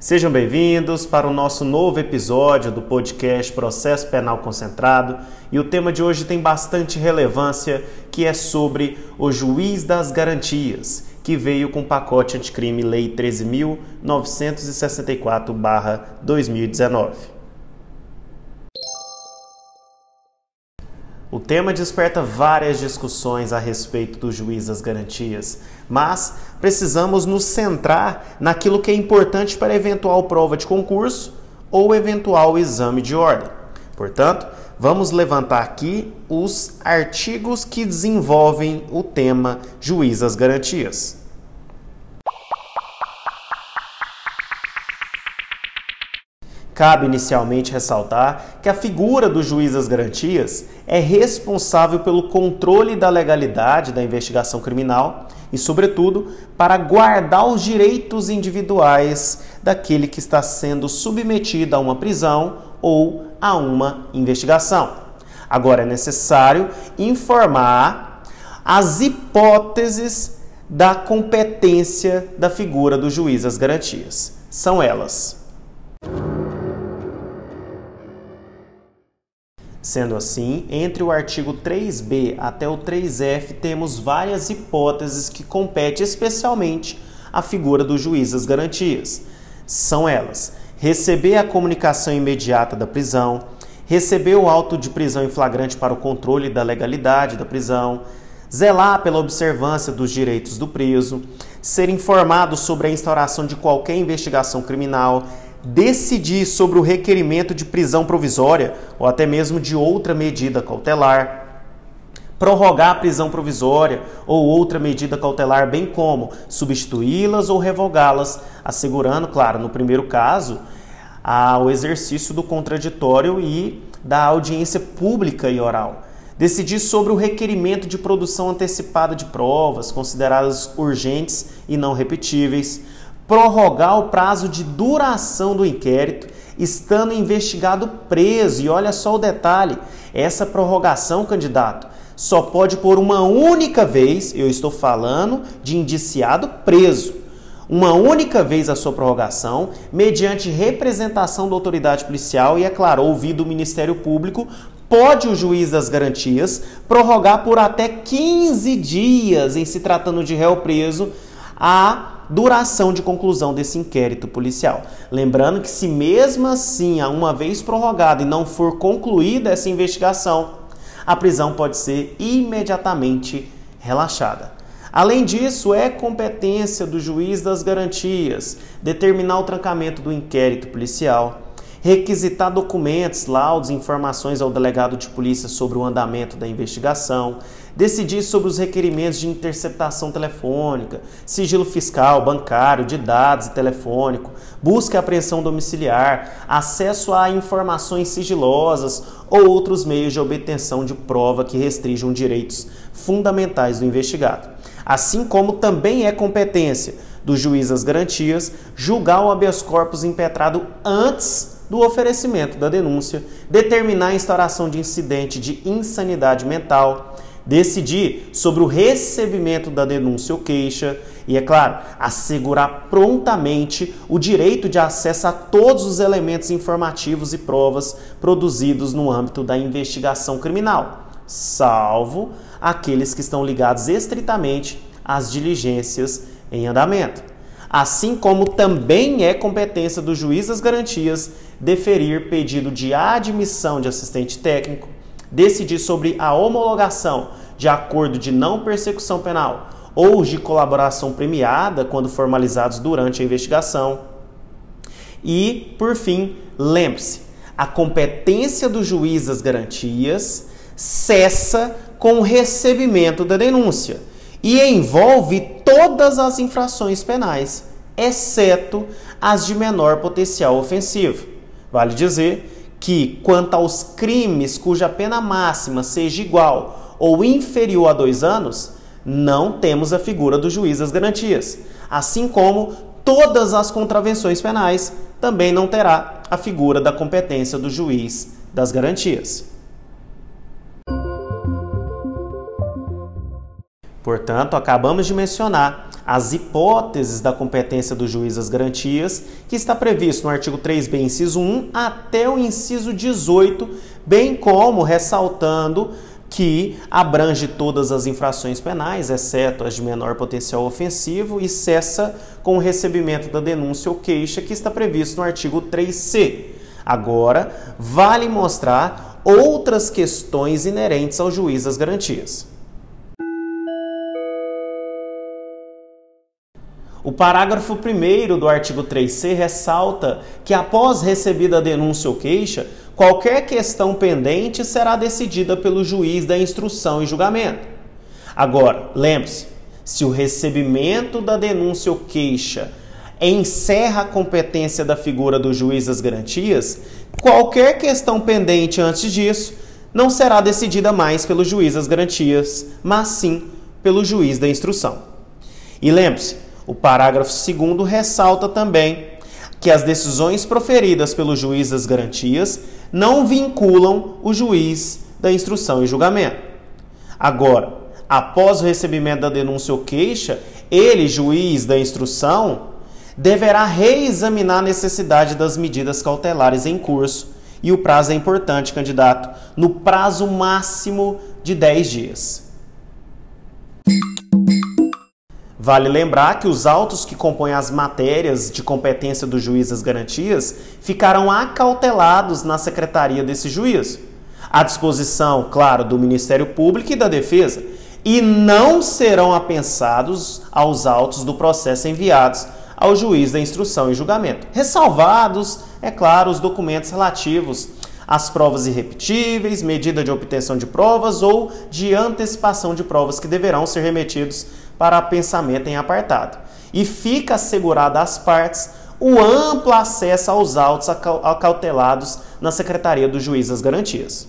Sejam bem-vindos para o nosso novo episódio do podcast Processo Penal Concentrado. E o tema de hoje tem bastante relevância, que é sobre o juiz das garantias, que veio com o pacote anticrime Lei 13.964/2019. O tema desperta várias discussões a respeito do juiz das garantias, mas precisamos nos centrar naquilo que é importante para eventual prova de concurso ou eventual exame de ordem. Portanto, vamos levantar aqui os artigos que desenvolvem o tema juiz das garantias. Cabe inicialmente ressaltar que a figura do juiz das garantias é responsável pelo controle da legalidade da investigação criminal e, sobretudo, para guardar os direitos individuais daquele que está sendo submetido a uma prisão ou a uma investigação. Agora é necessário informar as hipóteses da competência da figura do juiz das garantias. São elas: Sendo assim, entre o artigo 3b até o 3f temos várias hipóteses que competem especialmente à figura do juiz das garantias. São elas: receber a comunicação imediata da prisão, receber o auto de prisão em flagrante para o controle da legalidade da prisão, zelar pela observância dos direitos do preso, ser informado sobre a instauração de qualquer investigação criminal, decidir sobre o requerimento de prisão provisória ou até mesmo de outra medida cautelar, prorrogar a prisão provisória ou outra medida cautelar, bem como substituí-las ou revogá-las, assegurando, claro, no primeiro caso, o exercício do contraditório e da audiência pública e oral. Decidir sobre o requerimento de produção antecipada de provas consideradas urgentes e não repetíveis prorrogar o prazo de duração do inquérito, estando investigado preso. E olha só o detalhe: essa prorrogação, candidato, só pode por uma única vez, eu estou falando de indiciado preso. Uma única vez a sua prorrogação, mediante representação da autoridade policial e, é claro, ouvido o Ministério Público, pode o juiz das garantias prorrogar por até 15 dias, em se tratando de réu preso, a duração de conclusão desse inquérito policial. Lembrando que, se mesmo assim, uma vez prorrogada e não for concluída essa investigação, a prisão pode ser imediatamente relaxada. Além disso, é competência do juiz das garantias determinar o trancamento do inquérito policial requisitar documentos, laudos informações ao delegado de polícia sobre o andamento da investigação, decidir sobre os requerimentos de interceptação telefônica, sigilo fiscal, bancário, de dados e telefônico, busca e apreensão domiciliar, acesso a informações sigilosas ou outros meios de obtenção de prova que restringam direitos fundamentais do investigado. Assim como também é competência do juiz das garantias julgar o habeas corpus impetrado antes do oferecimento da denúncia, determinar a instauração de incidente de insanidade mental, decidir sobre o recebimento da denúncia ou queixa e, é claro, assegurar prontamente o direito de acesso a todos os elementos informativos e provas produzidos no âmbito da investigação criminal, salvo aqueles que estão ligados estritamente às diligências em andamento assim como também é competência do juiz das garantias deferir pedido de admissão de assistente técnico, decidir sobre a homologação de acordo de não persecução penal ou de colaboração premiada quando formalizados durante a investigação. E, por fim, lembre-se, a competência do juiz das garantias cessa com o recebimento da denúncia e envolve todas as infrações penais, exceto as de menor potencial ofensivo. Vale dizer que, quanto aos crimes cuja pena máxima seja igual ou inferior a dois anos, não temos a figura do juiz das garantias, assim como todas as contravenções penais também não terá a figura da competência do juiz das garantias. Portanto, acabamos de mencionar as hipóteses da competência do juiz às garantias, que está previsto no artigo 3b, inciso 1 até o inciso 18, bem como ressaltando que abrange todas as infrações penais, exceto as de menor potencial ofensivo, e cessa com o recebimento da denúncia ou queixa que está previsto no artigo 3c. Agora, vale mostrar outras questões inerentes ao juiz das garantias. O parágrafo 1 do artigo 3C ressalta que, após recebida a denúncia ou queixa, qualquer questão pendente será decidida pelo juiz da instrução e julgamento. Agora, lembre-se, se o recebimento da denúncia ou queixa encerra a competência da figura do juiz das garantias, qualquer questão pendente antes disso não será decidida mais pelo juiz das garantias, mas sim pelo juiz da instrução. E lembre-se, o parágrafo 2 ressalta também que as decisões proferidas pelo juiz das garantias não vinculam o juiz da instrução e julgamento. Agora, após o recebimento da denúncia ou queixa, ele, juiz da instrução, deverá reexaminar a necessidade das medidas cautelares em curso. E o prazo é importante, candidato, no prazo máximo de 10 dias. Vale lembrar que os autos que compõem as matérias de competência do juiz das garantias ficarão acautelados na secretaria desse juiz, à disposição, claro, do Ministério Público e da Defesa, e não serão apensados aos autos do processo enviados ao juiz da instrução e julgamento, ressalvados, é claro, os documentos relativos às provas irrepetíveis, medida de obtenção de provas ou de antecipação de provas que deverão ser remetidos para pensamento em apartado. E fica assegurado às partes o amplo acesso aos autos acautelados na Secretaria do Juiz das Garantias.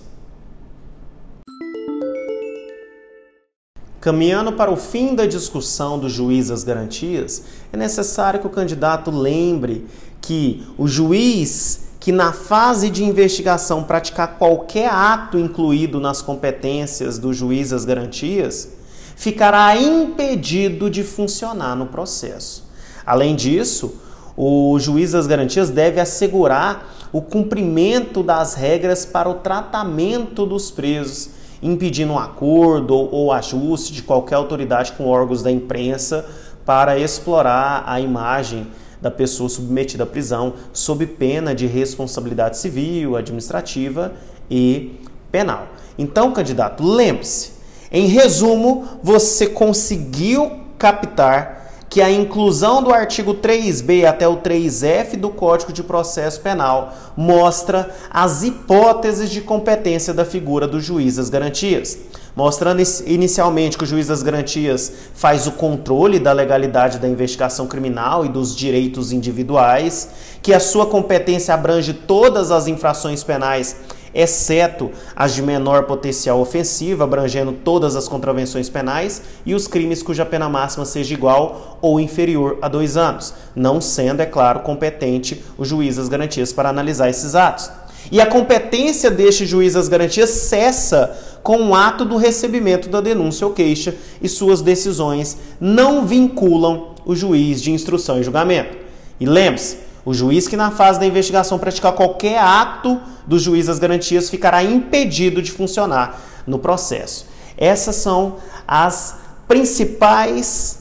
Caminhando para o fim da discussão do juiz das garantias, é necessário que o candidato lembre que o juiz que na fase de investigação praticar qualquer ato incluído nas competências do juiz das garantias, ficará impedido de funcionar no processo. Além disso, o juiz das garantias deve assegurar o cumprimento das regras para o tratamento dos presos, impedindo um acordo ou ajuste de qualquer autoridade com órgãos da imprensa para explorar a imagem da pessoa submetida à prisão, sob pena de responsabilidade civil, administrativa e penal. Então, candidato, lembre-se, em resumo, você conseguiu captar que a inclusão do artigo 3b até o 3f do Código de Processo Penal mostra as hipóteses de competência da figura do juiz das garantias, mostrando inicialmente que o juiz das garantias faz o controle da legalidade da investigação criminal e dos direitos individuais, que a sua competência abrange todas as infrações penais exceto as de menor potencial ofensivo, abrangendo todas as contravenções penais e os crimes cuja pena máxima seja igual ou inferior a dois anos, não sendo, é claro, competente o juiz das garantias para analisar esses atos. E a competência deste juiz das garantias cessa com o ato do recebimento da denúncia ou queixa e suas decisões não vinculam o juiz de instrução e julgamento. E lembre-se, o juiz que na fase da investigação praticar qualquer ato do juiz das garantias ficará impedido de funcionar no processo. Essas são as principais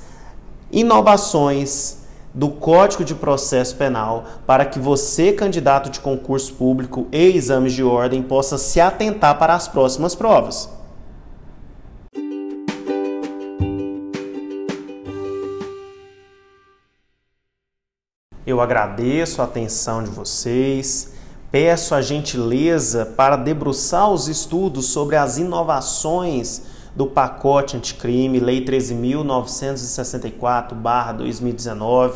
inovações do Código de Processo Penal para que você, candidato de concurso público e exames de ordem, possa se atentar para as próximas provas. Eu agradeço a atenção de vocês, peço a gentileza para debruçar os estudos sobre as inovações do pacote anticrime, Lei 13.964-2019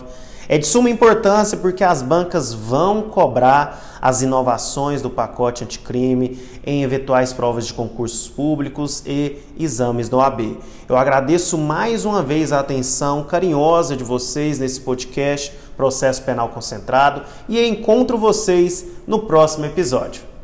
é de suma importância porque as bancas vão cobrar as inovações do pacote anticrime em eventuais provas de concursos públicos e exames do AB. Eu agradeço mais uma vez a atenção carinhosa de vocês nesse podcast Processo Penal Concentrado e encontro vocês no próximo episódio.